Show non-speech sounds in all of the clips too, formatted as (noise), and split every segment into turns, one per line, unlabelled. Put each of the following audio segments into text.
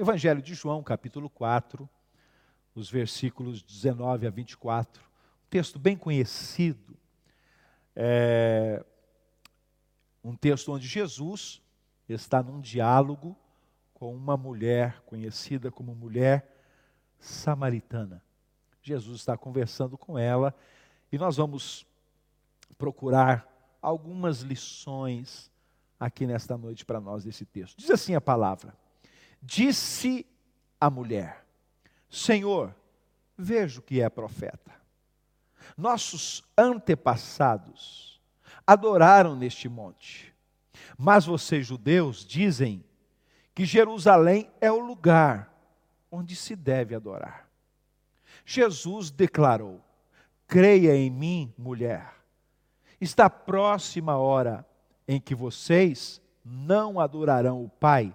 Evangelho de João, capítulo 4, os versículos 19 a 24. Um texto bem conhecido. É um texto onde Jesus está num diálogo com uma mulher conhecida como mulher samaritana. Jesus está conversando com ela e nós vamos procurar algumas lições aqui nesta noite para nós desse texto. Diz assim a palavra: Disse a mulher: Senhor, vejo que é profeta. Nossos antepassados adoraram neste monte, mas vocês, judeus, dizem que Jerusalém é o lugar onde se deve adorar. Jesus declarou: Creia em mim, mulher. Está próxima a hora em que vocês não adorarão o Pai,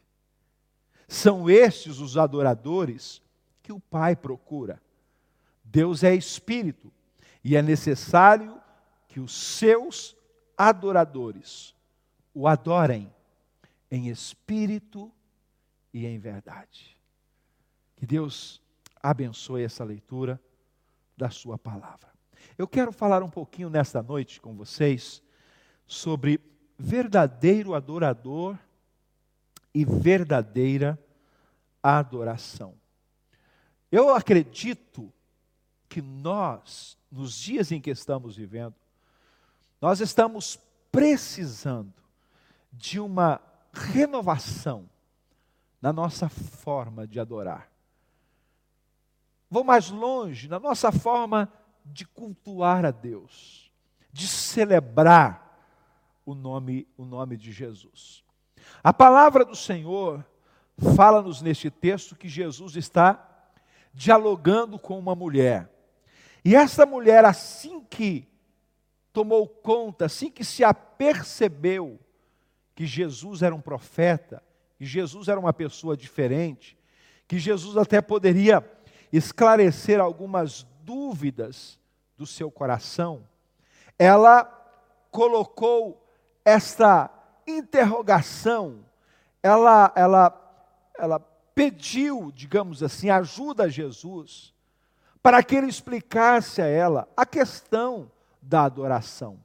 São estes os adoradores que o Pai procura. Deus é espírito e é necessário que os seus adoradores o adorem em espírito e em verdade. Que Deus abençoe essa leitura da Sua palavra. Eu quero falar um pouquinho nesta noite com vocês sobre verdadeiro adorador e verdadeira adoração. Eu acredito que nós, nos dias em que estamos vivendo, nós estamos precisando de uma renovação na nossa forma de adorar. Vou mais longe, na nossa forma de cultuar a Deus, de celebrar o nome, o nome de Jesus. A palavra do Senhor fala-nos neste texto que Jesus está dialogando com uma mulher. E essa mulher, assim que tomou conta, assim que se apercebeu que Jesus era um profeta, que Jesus era uma pessoa diferente, que Jesus até poderia esclarecer algumas dúvidas do seu coração, ela colocou esta interrogação, ela, ela, ela pediu, digamos assim, ajuda a Jesus, para que ele explicasse a ela a questão da adoração.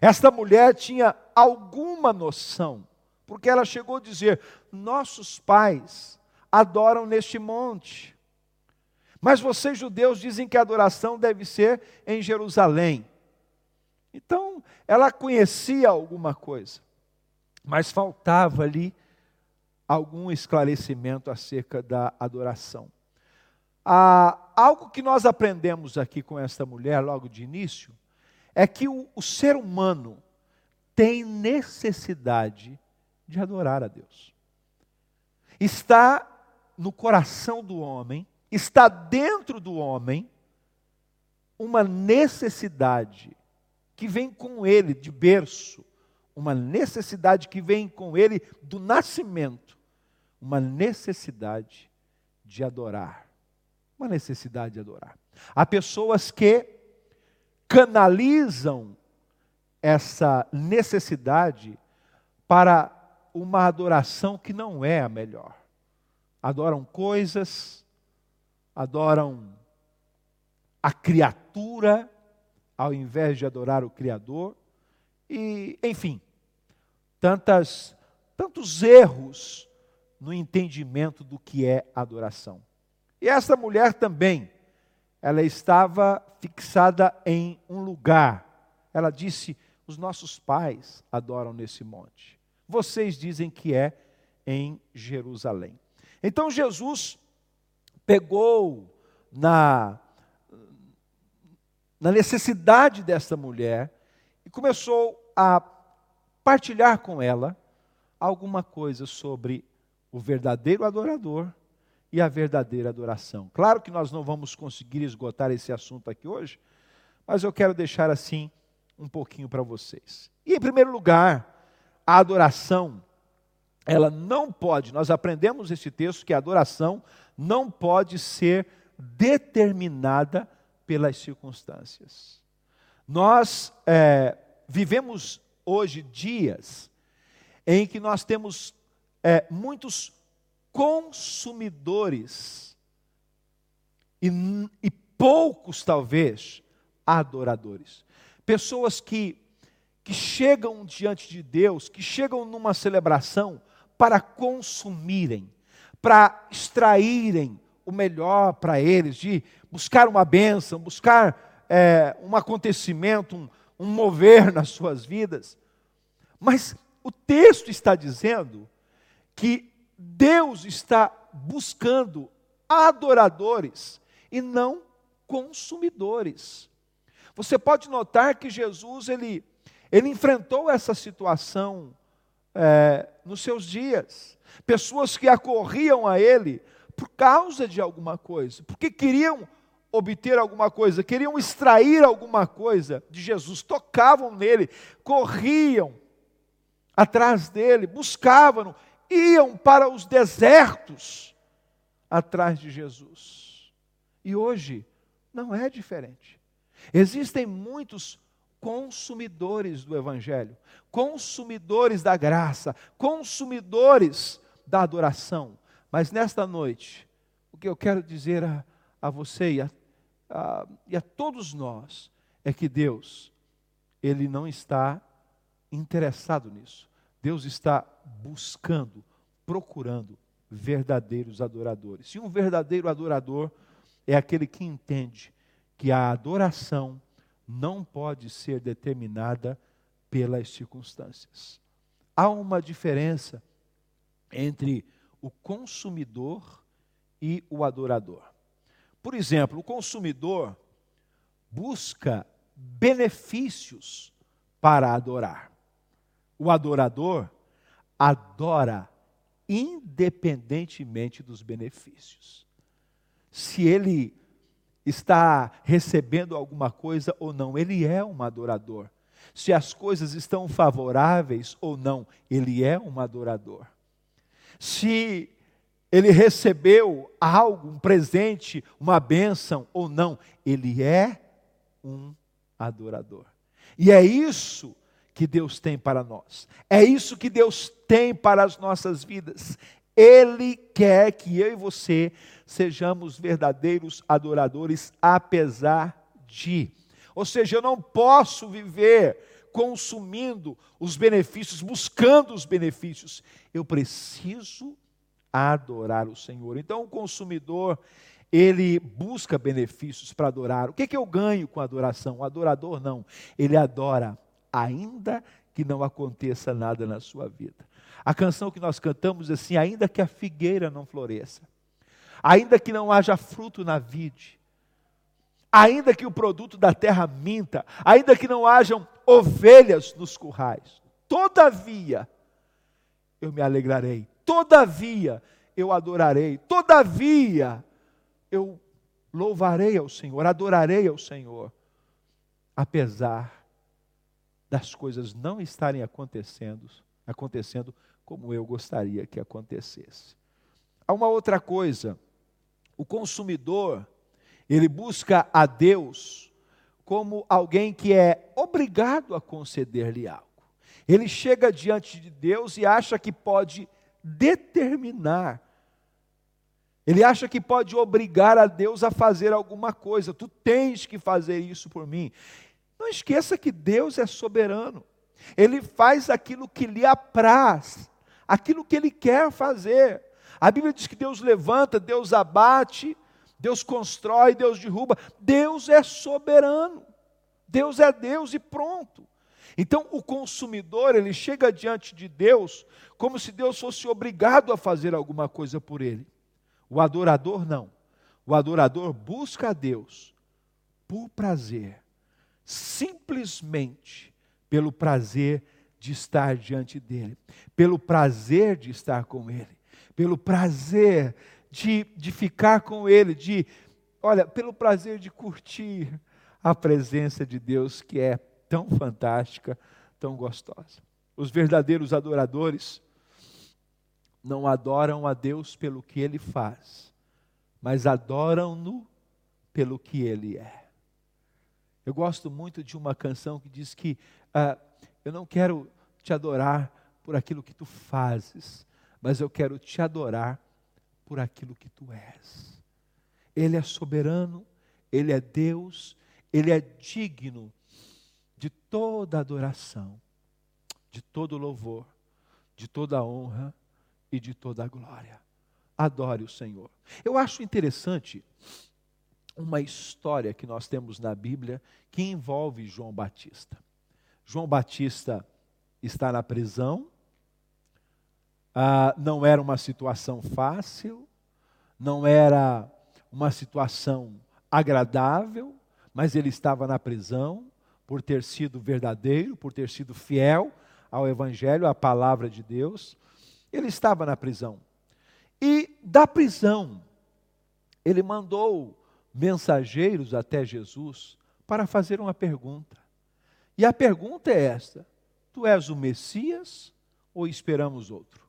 Esta mulher tinha alguma noção, porque ela chegou a dizer: Nossos pais adoram neste monte. Mas vocês, judeus, dizem que a adoração deve ser em Jerusalém. Então, ela conhecia alguma coisa, mas faltava ali algum esclarecimento acerca da adoração. Ah, algo que nós aprendemos aqui com esta mulher, logo de início, é que o, o ser humano tem necessidade de adorar a Deus. Está no coração do homem, está dentro do homem, uma necessidade que vem com ele de berço, uma necessidade que vem com ele do nascimento, uma necessidade de adorar. Uma necessidade de adorar. Há pessoas que canalizam essa necessidade para uma adoração que não é a melhor. Adoram coisas, adoram a criatura, ao invés de adorar o Criador, e, enfim, tantas, tantos erros no entendimento do que é adoração. E essa mulher também, ela estava fixada em um lugar. Ela disse: Os nossos pais adoram nesse monte. Vocês dizem que é em Jerusalém. Então Jesus pegou na, na necessidade dessa mulher e começou a partilhar com ela alguma coisa sobre o verdadeiro adorador e a verdadeira adoração. Claro que nós não vamos conseguir esgotar esse assunto aqui hoje, mas eu quero deixar assim um pouquinho para vocês. E em primeiro lugar, a adoração, ela não pode, nós aprendemos esse texto que a adoração não pode ser determinada pelas circunstâncias. Nós é, vivemos hoje dias em que nós temos é, muitos consumidores e, e poucos, talvez, adoradores. Pessoas que, que chegam diante de Deus, que chegam numa celebração para consumirem, para extraírem o melhor para eles, de buscar uma bênção, buscar é, um acontecimento, um, um mover nas suas vidas. Mas o texto está dizendo que Deus está buscando adoradores e não consumidores. Você pode notar que Jesus ele, ele enfrentou essa situação é, nos seus dias. Pessoas que acorriam a ele por causa de alguma coisa, porque queriam obter alguma coisa, queriam extrair alguma coisa de Jesus, tocavam nele, corriam atrás dele, buscavam, iam para os desertos atrás de Jesus. E hoje não é diferente. Existem muitos consumidores do Evangelho, consumidores da graça, consumidores da adoração. Mas nesta noite, o que eu quero dizer a, a você e a, a, e a todos nós é que Deus, Ele não está interessado nisso. Deus está buscando, procurando verdadeiros adoradores. E um verdadeiro adorador é aquele que entende que a adoração não pode ser determinada pelas circunstâncias. Há uma diferença entre o consumidor e o adorador. Por exemplo, o consumidor busca benefícios para adorar. O adorador adora independentemente dos benefícios. Se ele está recebendo alguma coisa ou não, ele é um adorador. Se as coisas estão favoráveis ou não, ele é um adorador. Se ele recebeu algo, um presente, uma bênção ou não, ele é um adorador. E é isso que Deus tem para nós. É isso que Deus tem para as nossas vidas. Ele quer que eu e você sejamos verdadeiros adoradores, apesar de. Ou seja, eu não posso viver consumindo os benefícios, buscando os benefícios. Eu preciso adorar o Senhor. Então, o consumidor, ele busca benefícios para adorar. O que, é que eu ganho com a adoração? O adorador não. Ele adora, ainda que não aconteça nada na sua vida. A canção que nós cantamos é assim: ainda que a figueira não floresça, ainda que não haja fruto na vide, ainda que o produto da terra minta, ainda que não hajam ovelhas nos currais, todavia eu me alegrarei, todavia eu adorarei, todavia eu louvarei ao Senhor, adorarei ao Senhor, apesar das coisas não estarem acontecendo, acontecendo como eu gostaria que acontecesse. Há uma outra coisa, o consumidor, ele busca a Deus como alguém que é obrigado a conceder-lhe algo. Ele chega diante de Deus e acha que pode determinar. Ele acha que pode obrigar a Deus a fazer alguma coisa. Tu tens que fazer isso por mim. Não esqueça que Deus é soberano. Ele faz aquilo que lhe apraz, aquilo que ele quer fazer. A Bíblia diz que Deus levanta, Deus abate, Deus constrói, Deus derruba. Deus é soberano. Deus é Deus e pronto. Então o consumidor, ele chega diante de Deus como se Deus fosse obrigado a fazer alguma coisa por ele. O adorador não. O adorador busca a Deus por prazer, simplesmente pelo prazer de estar diante dele, pelo prazer de estar com ele pelo prazer de, de ficar com Ele, de, olha, pelo prazer de curtir a presença de Deus que é tão fantástica, tão gostosa. Os verdadeiros adoradores não adoram a Deus pelo que Ele faz, mas adoram-no pelo que Ele é. Eu gosto muito de uma canção que diz que ah, eu não quero te adorar por aquilo que tu fazes, mas eu quero te adorar por aquilo que tu és. Ele é soberano, ele é Deus, ele é digno toda adoração, de todo louvor, de toda honra e de toda glória. Adore o Senhor. Eu acho interessante uma história que nós temos na Bíblia que envolve João Batista. João Batista está na prisão, ah, não era uma situação fácil, não era uma situação agradável, mas ele estava na prisão por ter sido verdadeiro, por ter sido fiel ao Evangelho, à palavra de Deus. Ele estava na prisão. E da prisão, ele mandou mensageiros até Jesus para fazer uma pergunta. E a pergunta é esta: Tu és o Messias ou esperamos outro?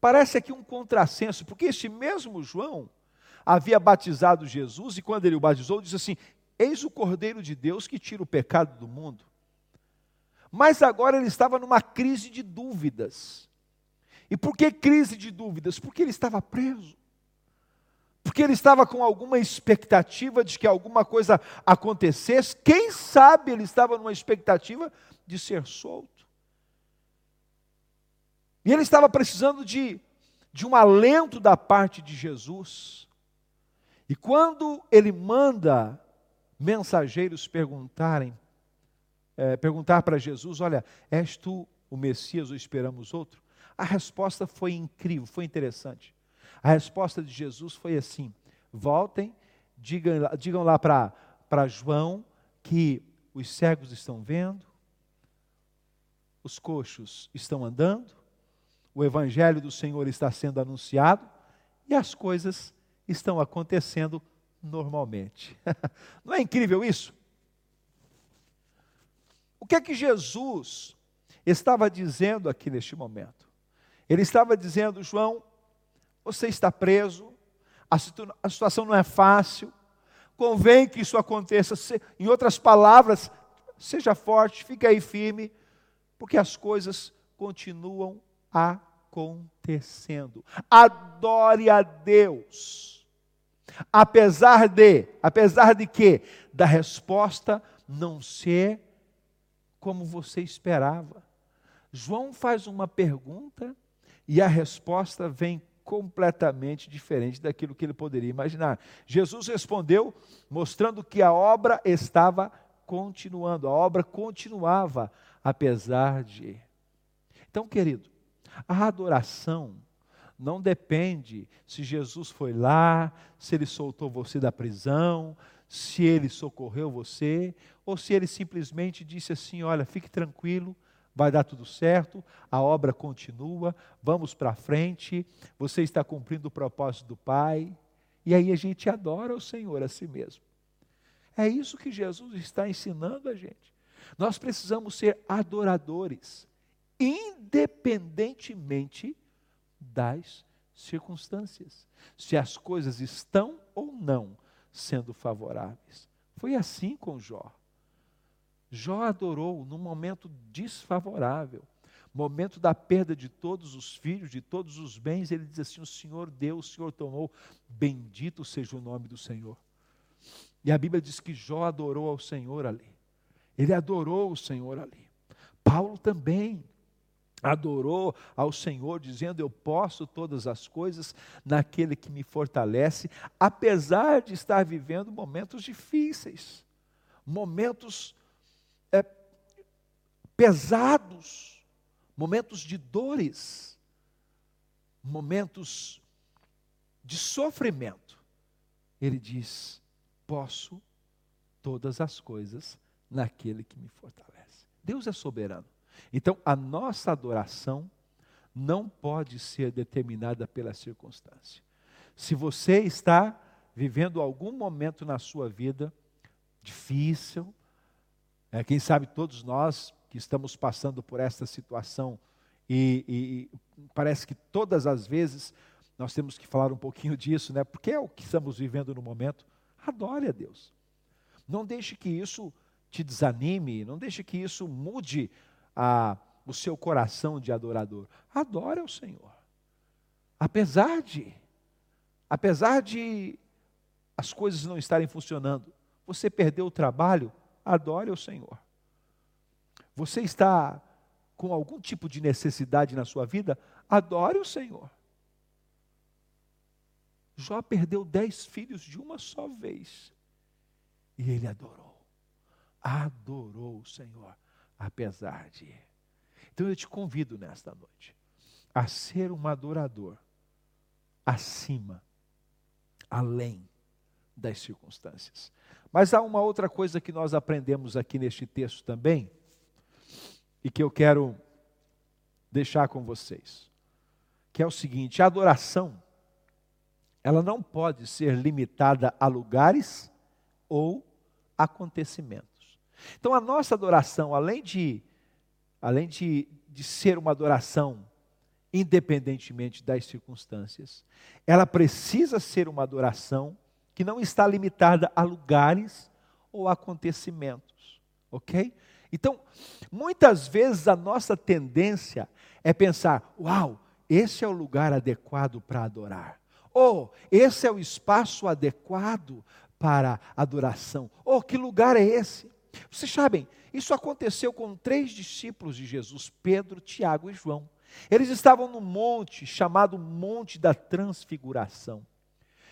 Parece aqui um contrassenso, porque este mesmo João havia batizado Jesus e quando ele o batizou, disse assim: Eis o Cordeiro de Deus que tira o pecado do mundo. Mas agora ele estava numa crise de dúvidas. E por que crise de dúvidas? Porque ele estava preso. Porque ele estava com alguma expectativa de que alguma coisa acontecesse. Quem sabe ele estava numa expectativa de ser solto. E ele estava precisando de, de um alento da parte de Jesus. E quando ele manda mensageiros perguntarem, é, perguntar para Jesus: Olha, és tu o Messias ou esperamos outro? A resposta foi incrível, foi interessante. A resposta de Jesus foi assim: voltem, digam, digam lá para João que os cegos estão vendo, os coxos estão andando, o evangelho do Senhor está sendo anunciado e as coisas estão acontecendo normalmente. (laughs) Não é incrível isso? O que é que Jesus estava dizendo aqui neste momento? Ele estava dizendo, João, você está preso, a, situ a situação não é fácil, convém que isso aconteça. Em outras palavras, seja forte, fique aí firme, porque as coisas continuam acontecendo. Adore a Deus Apesar de, apesar de que, da resposta não ser como você esperava. João faz uma pergunta e a resposta vem completamente diferente daquilo que ele poderia imaginar. Jesus respondeu mostrando que a obra estava continuando, a obra continuava apesar de. Então, querido, a adoração não depende se Jesus foi lá, se ele soltou você da prisão, se ele socorreu você, ou se ele simplesmente disse assim: olha, fique tranquilo, vai dar tudo certo, a obra continua, vamos para frente, você está cumprindo o propósito do Pai, e aí a gente adora o Senhor a si mesmo. É isso que Jesus está ensinando a gente. Nós precisamos ser adoradores, independentemente das circunstâncias, se as coisas estão ou não sendo favoráveis. Foi assim com Jó. Jó adorou num momento desfavorável, momento da perda de todos os filhos, de todos os bens, ele diz assim: O Senhor deu, o Senhor tomou, bendito seja o nome do Senhor. E a Bíblia diz que Jó adorou ao Senhor ali. Ele adorou o Senhor ali. Paulo também adorou ao Senhor, dizendo: Eu posso todas as coisas naquele que me fortalece, apesar de estar vivendo momentos difíceis, momentos é, pesados, momentos de dores, momentos de sofrimento. Ele diz: Posso todas as coisas naquele que me fortalece. Deus é soberano. Então, a nossa adoração não pode ser determinada pela circunstância. Se você está vivendo algum momento na sua vida difícil, é, quem sabe todos nós que estamos passando por esta situação e, e, parece que todas as vezes nós temos que falar um pouquinho disso, né? Porque é o que estamos vivendo no momento. Adore a Deus. Não deixe que isso te desanime, não deixe que isso mude a, o seu coração de adorador. Adore ao Senhor. Apesar de, apesar de as coisas não estarem funcionando, você perdeu o trabalho, adore ao Senhor. Você está com algum tipo de necessidade na sua vida, adore o Senhor. Jó perdeu dez filhos de uma só vez. E ele adorou. Adorou o Senhor, apesar de. Então eu te convido nesta noite a ser um adorador acima, além das circunstâncias. Mas há uma outra coisa que nós aprendemos aqui neste texto também, e que eu quero deixar com vocês, que é o seguinte: a adoração, ela não pode ser limitada a lugares ou acontecimentos. Então a nossa adoração, além de, além de, de ser uma adoração independentemente das circunstâncias, ela precisa ser uma adoração que não está limitada a lugares ou acontecimentos, ok? Então, muitas vezes a nossa tendência é pensar: uau, esse é o lugar adequado para adorar. Ou esse é o espaço adequado para adoração. Ou que lugar é esse? Vocês sabem, isso aconteceu com três discípulos de Jesus, Pedro, Tiago e João. Eles estavam no monte chamado Monte da Transfiguração.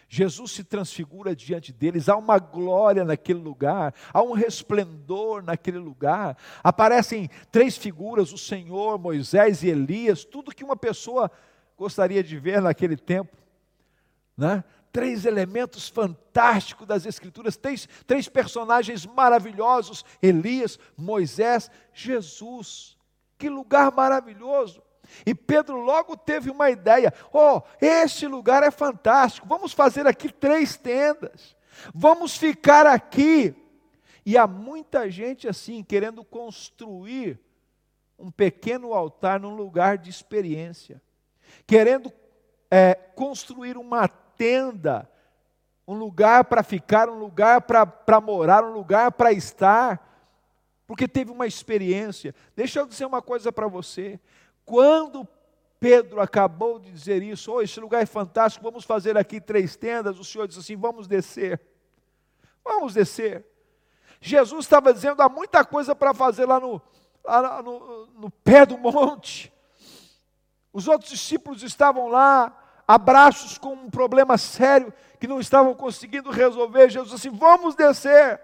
Jesus se transfigura diante deles, há uma glória naquele lugar, há um resplendor naquele lugar. Aparecem três figuras: o Senhor, Moisés e Elias, tudo que uma pessoa gostaria de ver naquele tempo. Né? Três elementos fantásticos das Escrituras, três, três personagens maravilhosos: Elias, Moisés, Jesus. Que lugar maravilhoso! E Pedro logo teve uma ideia: oh, este lugar é fantástico, vamos fazer aqui três tendas, vamos ficar aqui. E há muita gente assim, querendo construir um pequeno altar num lugar de experiência, querendo é, construir uma tenda, um lugar para ficar, um lugar para morar, um lugar para estar, porque teve uma experiência. Deixa eu dizer uma coisa para você. Quando Pedro acabou de dizer isso, oh, esse lugar é fantástico, vamos fazer aqui três tendas, o Senhor disse assim: vamos descer. Vamos descer. Jesus estava dizendo: há muita coisa para fazer lá no, lá no, no pé do monte. Os outros discípulos estavam lá, abraços com um problema sério que não estavam conseguindo resolver. Jesus disse vamos descer.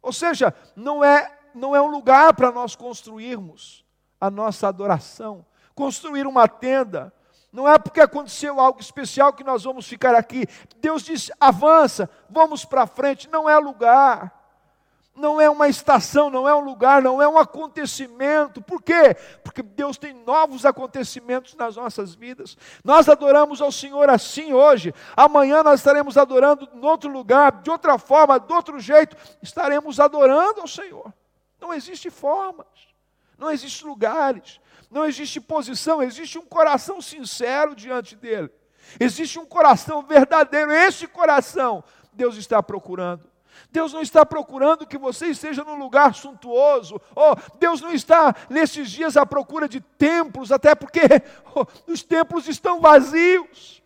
Ou seja, não é, não é um lugar para nós construirmos a nossa adoração. Construir uma tenda, não é porque aconteceu algo especial que nós vamos ficar aqui. Deus diz: avança, vamos para frente. Não é lugar, não é uma estação, não é um lugar, não é um acontecimento. Por quê? Porque Deus tem novos acontecimentos nas nossas vidas. Nós adoramos ao Senhor assim hoje. Amanhã nós estaremos adorando em outro lugar, de outra forma, de outro jeito. Estaremos adorando ao Senhor. Não existe formas não existe lugares, não existe posição, existe um coração sincero diante dele. Existe um coração verdadeiro, esse coração Deus está procurando. Deus não está procurando que você esteja num lugar suntuoso. Oh, Deus não está nesses dias à procura de templos, até porque oh, os templos estão vazios.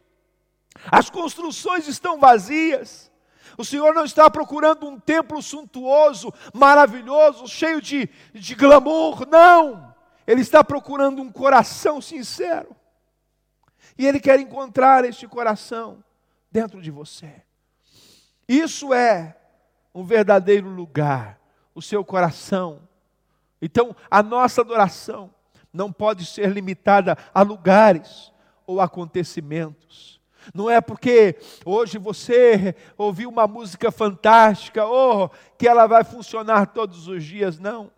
As construções estão vazias. O Senhor não está procurando um templo suntuoso, maravilhoso, cheio de, de glamour, não. Ele está procurando um coração sincero. E Ele quer encontrar este coração dentro de você. Isso é um verdadeiro lugar, o seu coração. Então, a nossa adoração não pode ser limitada a lugares ou acontecimentos. Não é porque hoje você ouviu uma música fantástica, oh, que ela vai funcionar todos os dias, não.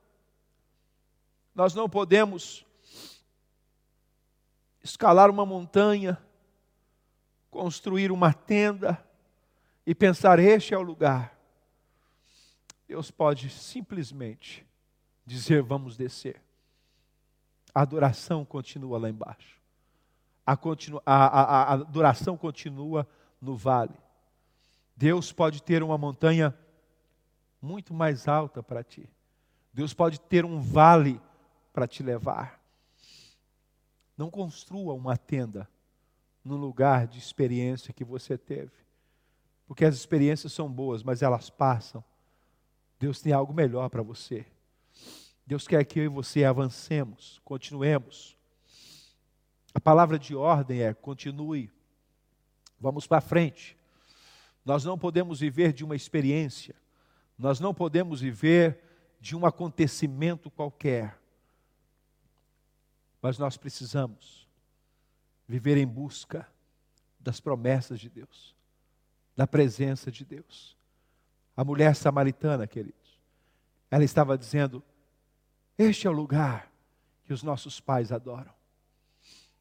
Nós não podemos escalar uma montanha construir uma tenda e pensar: este é o lugar. Deus pode simplesmente dizer: vamos descer. A adoração continua lá embaixo. A, continu, a, a, a adoração continua no vale. Deus pode ter uma montanha muito mais alta para ti. Deus pode ter um vale para te levar. Não construa uma tenda no lugar de experiência que você teve. Porque as experiências são boas, mas elas passam. Deus tem algo melhor para você. Deus quer que eu e você avancemos, continuemos. A palavra de ordem é: continue, vamos para frente. Nós não podemos viver de uma experiência, nós não podemos viver de um acontecimento qualquer, mas nós precisamos viver em busca das promessas de Deus, da presença de Deus. A mulher samaritana, queridos, ela estava dizendo: Este é o lugar que os nossos pais adoram.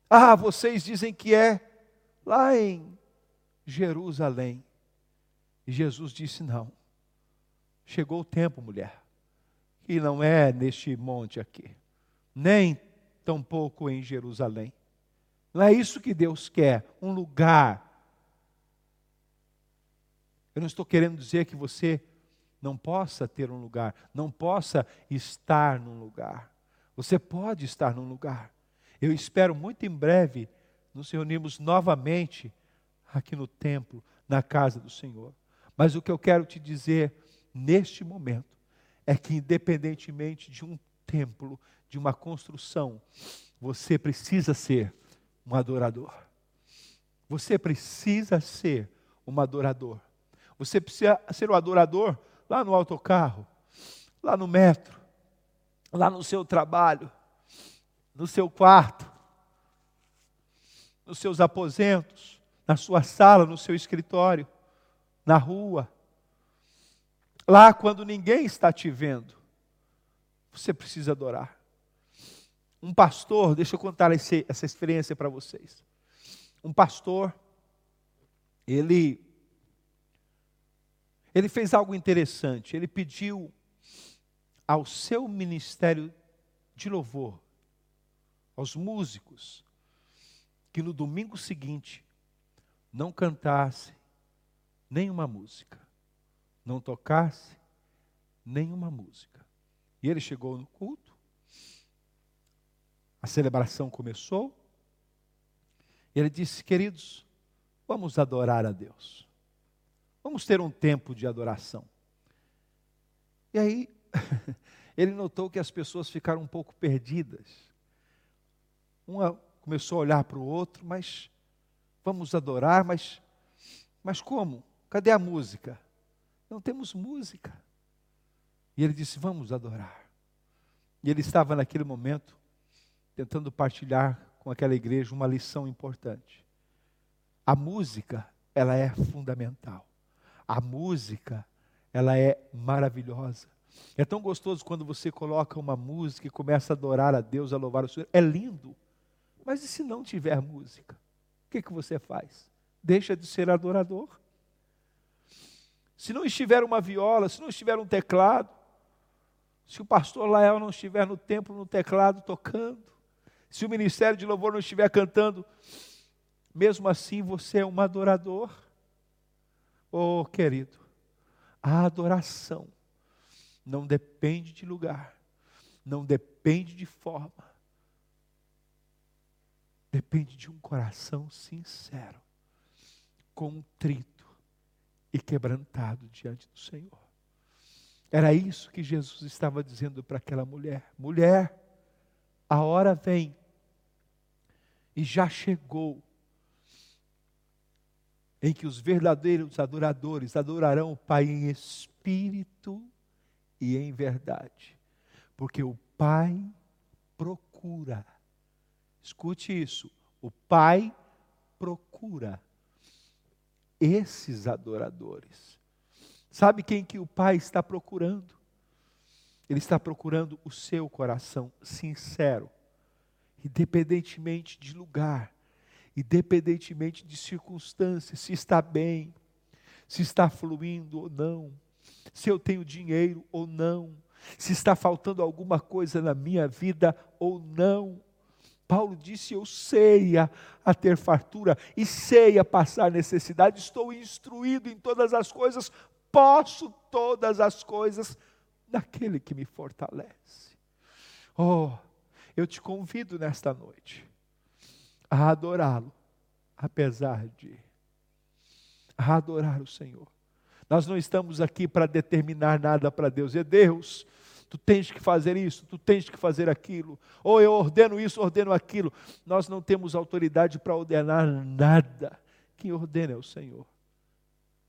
Ah, vocês dizem que é lá em Jerusalém. E Jesus disse: Não. Chegou o tempo, mulher, que não é neste monte aqui, nem tampouco em Jerusalém. Não é isso que Deus quer, um lugar. Eu não estou querendo dizer que você não possa ter um lugar, não possa estar num lugar. Você pode estar num lugar. Eu espero muito em breve nos reunirmos novamente aqui no templo, na casa do Senhor. Mas o que eu quero te dizer neste momento é que, independentemente de um templo, de uma construção, você precisa ser um adorador. Você precisa ser um adorador. Você precisa ser o adorador lá no autocarro, lá no metro, lá no seu trabalho, no seu quarto, nos seus aposentos, na sua sala, no seu escritório, na rua, lá quando ninguém está te vendo. Você precisa adorar. Um pastor, deixa eu contar esse, essa experiência para vocês. Um pastor, ele ele fez algo interessante. Ele pediu ao seu ministério de louvor, aos músicos, que no domingo seguinte não cantasse nenhuma música, não tocasse nenhuma música. E ele chegou no culto, a celebração começou, e ele disse: Queridos, vamos adorar a Deus. Vamos ter um tempo de adoração. E aí, (laughs) ele notou que as pessoas ficaram um pouco perdidas. Uma começou a olhar para o outro, mas vamos adorar, mas, mas como? Cadê a música? Não temos música. E ele disse: Vamos adorar. E ele estava naquele momento tentando partilhar com aquela igreja uma lição importante. A música, ela é fundamental. A música, ela é maravilhosa. É tão gostoso quando você coloca uma música e começa a adorar a Deus, a louvar o Senhor. É lindo. Mas e se não tiver música? O que, que você faz? Deixa de ser adorador? Se não estiver uma viola, se não estiver um teclado, se o pastor Lael não estiver no templo, no teclado, tocando, se o ministério de louvor não estiver cantando, mesmo assim você é um adorador. Oh, querido, a adoração não depende de lugar, não depende de forma, depende de um coração sincero, contrito e quebrantado diante do Senhor. Era isso que Jesus estava dizendo para aquela mulher: mulher, a hora vem, e já chegou, em que os verdadeiros adoradores adorarão o Pai em espírito e em verdade, porque o Pai procura, escute isso, o Pai procura esses adoradores. Sabe quem que o Pai está procurando? Ele está procurando o seu coração sincero, independentemente de lugar, independentemente de circunstâncias, se está bem, se está fluindo ou não, se eu tenho dinheiro ou não, se está faltando alguma coisa na minha vida ou não. Paulo disse: Eu sei a, a, ter fartura e sei a passar necessidade, estou instruído em todas as coisas, posso todas as coisas naquele que me fortalece. Oh, eu te convido nesta noite a adorá-lo, apesar de a adorar o Senhor. Nós não estamos aqui para determinar nada para Deus, é Deus. Tu tens que fazer isso, tu tens que fazer aquilo, ou eu ordeno isso, ordeno aquilo. Nós não temos autoridade para ordenar nada. Quem ordena é o Senhor.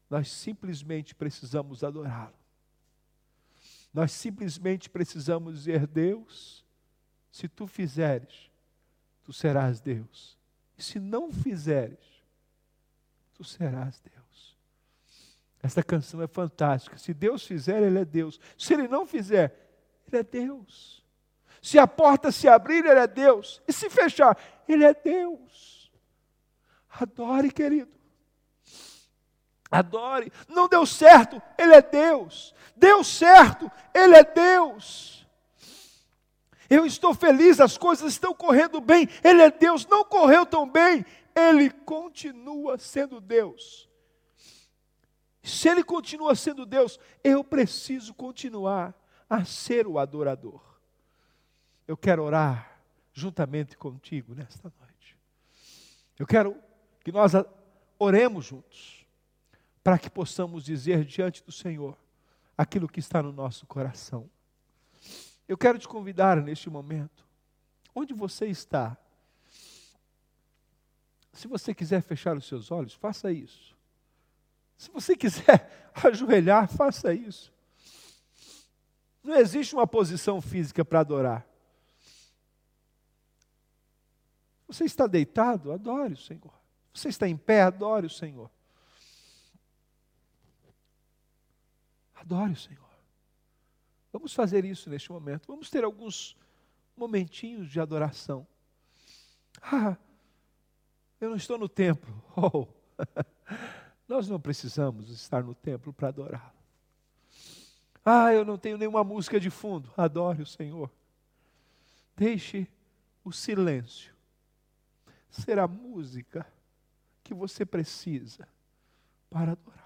Nós simplesmente precisamos adorá-lo. Nós simplesmente precisamos dizer: Deus, se tu fizeres, tu serás Deus. E se não fizeres, tu serás Deus. Esta canção é fantástica. Se Deus fizer, Ele é Deus. Se Ele não fizer, Ele é Deus. Se a porta se abrir, Ele é Deus. E se fechar, Ele é Deus. Adore, querido. Adore. Não deu certo, Ele é Deus. Deu certo, Ele é Deus. Eu estou feliz, as coisas estão correndo bem, Ele é Deus. Não correu tão bem, Ele continua sendo Deus. Se Ele continua sendo Deus, eu preciso continuar a ser o adorador. Eu quero orar juntamente contigo nesta noite. Eu quero que nós oremos juntos, para que possamos dizer diante do Senhor aquilo que está no nosso coração. Eu quero te convidar neste momento, onde você está. Se você quiser fechar os seus olhos, faça isso. Se você quiser (laughs) ajoelhar, faça isso. Não existe uma posição física para adorar. Você está deitado? Adore o Senhor. Você está em pé? Adore o Senhor. Adore o Senhor. Vamos fazer isso neste momento. Vamos ter alguns momentinhos de adoração. (laughs) Ah, eu não estou no templo. (laughs) Oh. (laughs) Nós não precisamos estar no templo para adorá-lo. Ah, eu não tenho nenhuma música de fundo. Adore o Senhor. Deixe o silêncio ser a música que você precisa para adorar.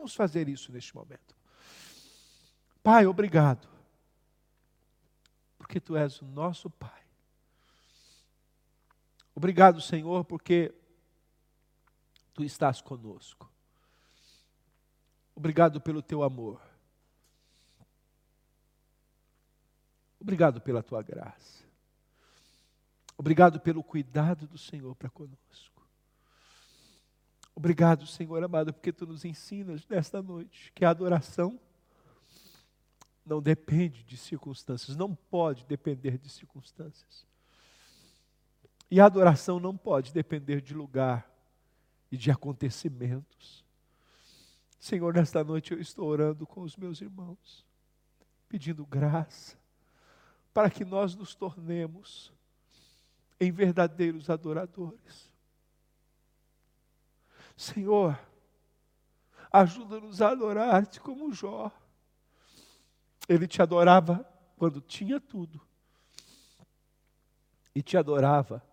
Vamos fazer isso neste momento. Pai, obrigado. Porque tu és o nosso Pai. Obrigado, Senhor, porque tu estás conosco. Obrigado pelo teu amor. Obrigado pela tua graça. Obrigado pelo cuidado do Senhor para conosco. Obrigado, Senhor amado, porque tu nos ensinas nesta noite que a adoração não depende de circunstâncias, não pode depender de circunstâncias. E a adoração não pode depender de lugar e de acontecimentos. Senhor, nesta noite eu estou orando com os meus irmãos, pedindo graça para que nós nos tornemos em verdadeiros adoradores. Senhor, ajuda-nos a adorar-te como Jó. Ele te adorava quando tinha tudo, e te adorava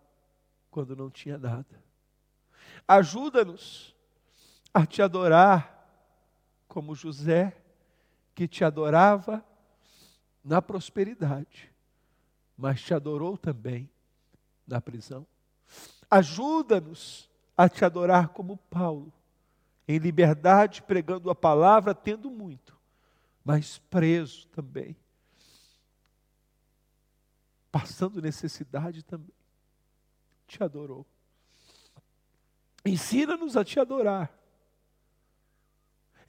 quando não tinha nada. Ajuda-nos a te adorar como José, que te adorava na prosperidade, mas te adorou também na prisão. Ajuda-nos a te adorar como Paulo, em liberdade, pregando a palavra, tendo muito, mas preso também, passando necessidade também. Te adorou. Ensina-nos a te adorar.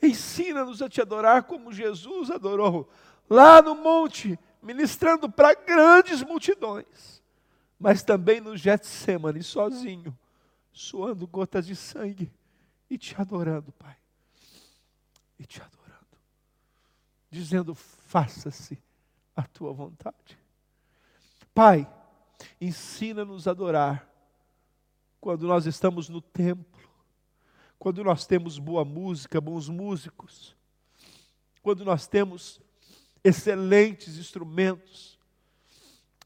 Ensina-nos a te adorar como Jesus adorou, lá no monte, ministrando para grandes multidões, mas também no Getsemane, sozinho suando gotas de sangue e te adorando, Pai. E te adorando, dizendo: faça-se a tua vontade. Pai, ensina-nos a adorar quando nós estamos no templo, quando nós temos boa música, bons músicos, quando nós temos excelentes instrumentos,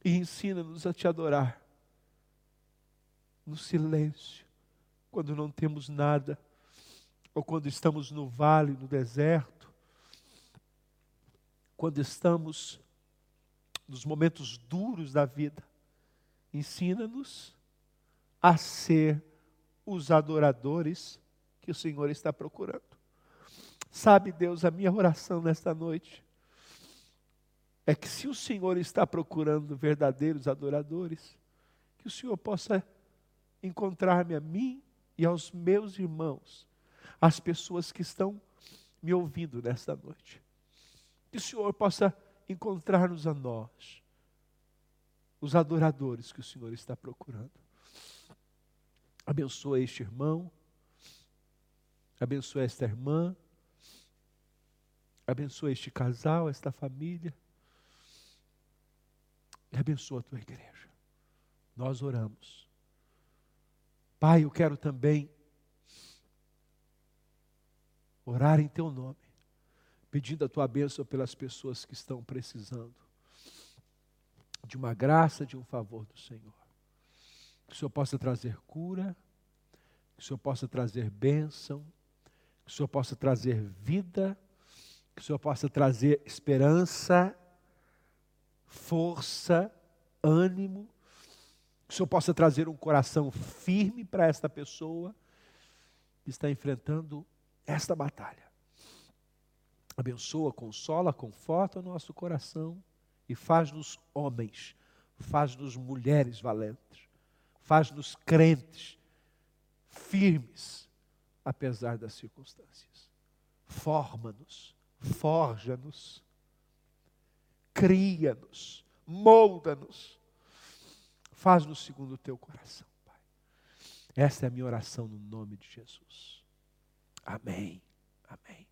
e ensina-nos a te adorar no silêncio, quando não temos nada, ou quando estamos no vale, no deserto, quando estamos nos momentos duros da vida. Ensina-nos a ser os adoradores que o Senhor está procurando. Sabe, Deus, a minha oração nesta noite é que se o Senhor está procurando verdadeiros adoradores, que o Senhor possa encontrar-me a mim e aos meus irmãos, as pessoas que estão me ouvindo nesta noite. Que o Senhor possa encontrar-nos a nós, os adoradores que o Senhor está procurando. Abençoa este irmão, abençoa esta irmã, abençoa este casal, esta família, e abençoa a tua igreja. Nós oramos. Pai, eu quero também orar em teu nome, pedindo a tua bênção pelas pessoas que estão precisando de uma graça, de um favor do Senhor. Que o Senhor possa trazer cura, que o Senhor possa trazer bênção, que o Senhor possa trazer vida, que o Senhor possa trazer esperança, força, ânimo, o Senhor possa trazer um coração firme para esta pessoa que está enfrentando esta batalha. Abençoa, consola, conforta o nosso coração e faz-nos homens, faz-nos mulheres valentes, faz-nos crentes, firmes, apesar das circunstâncias. Forma-nos, forja-nos, cria-nos, molda-nos, faz-nos segundo o teu coração, Pai. Esta é a minha oração no nome de Jesus. Amém. Amém.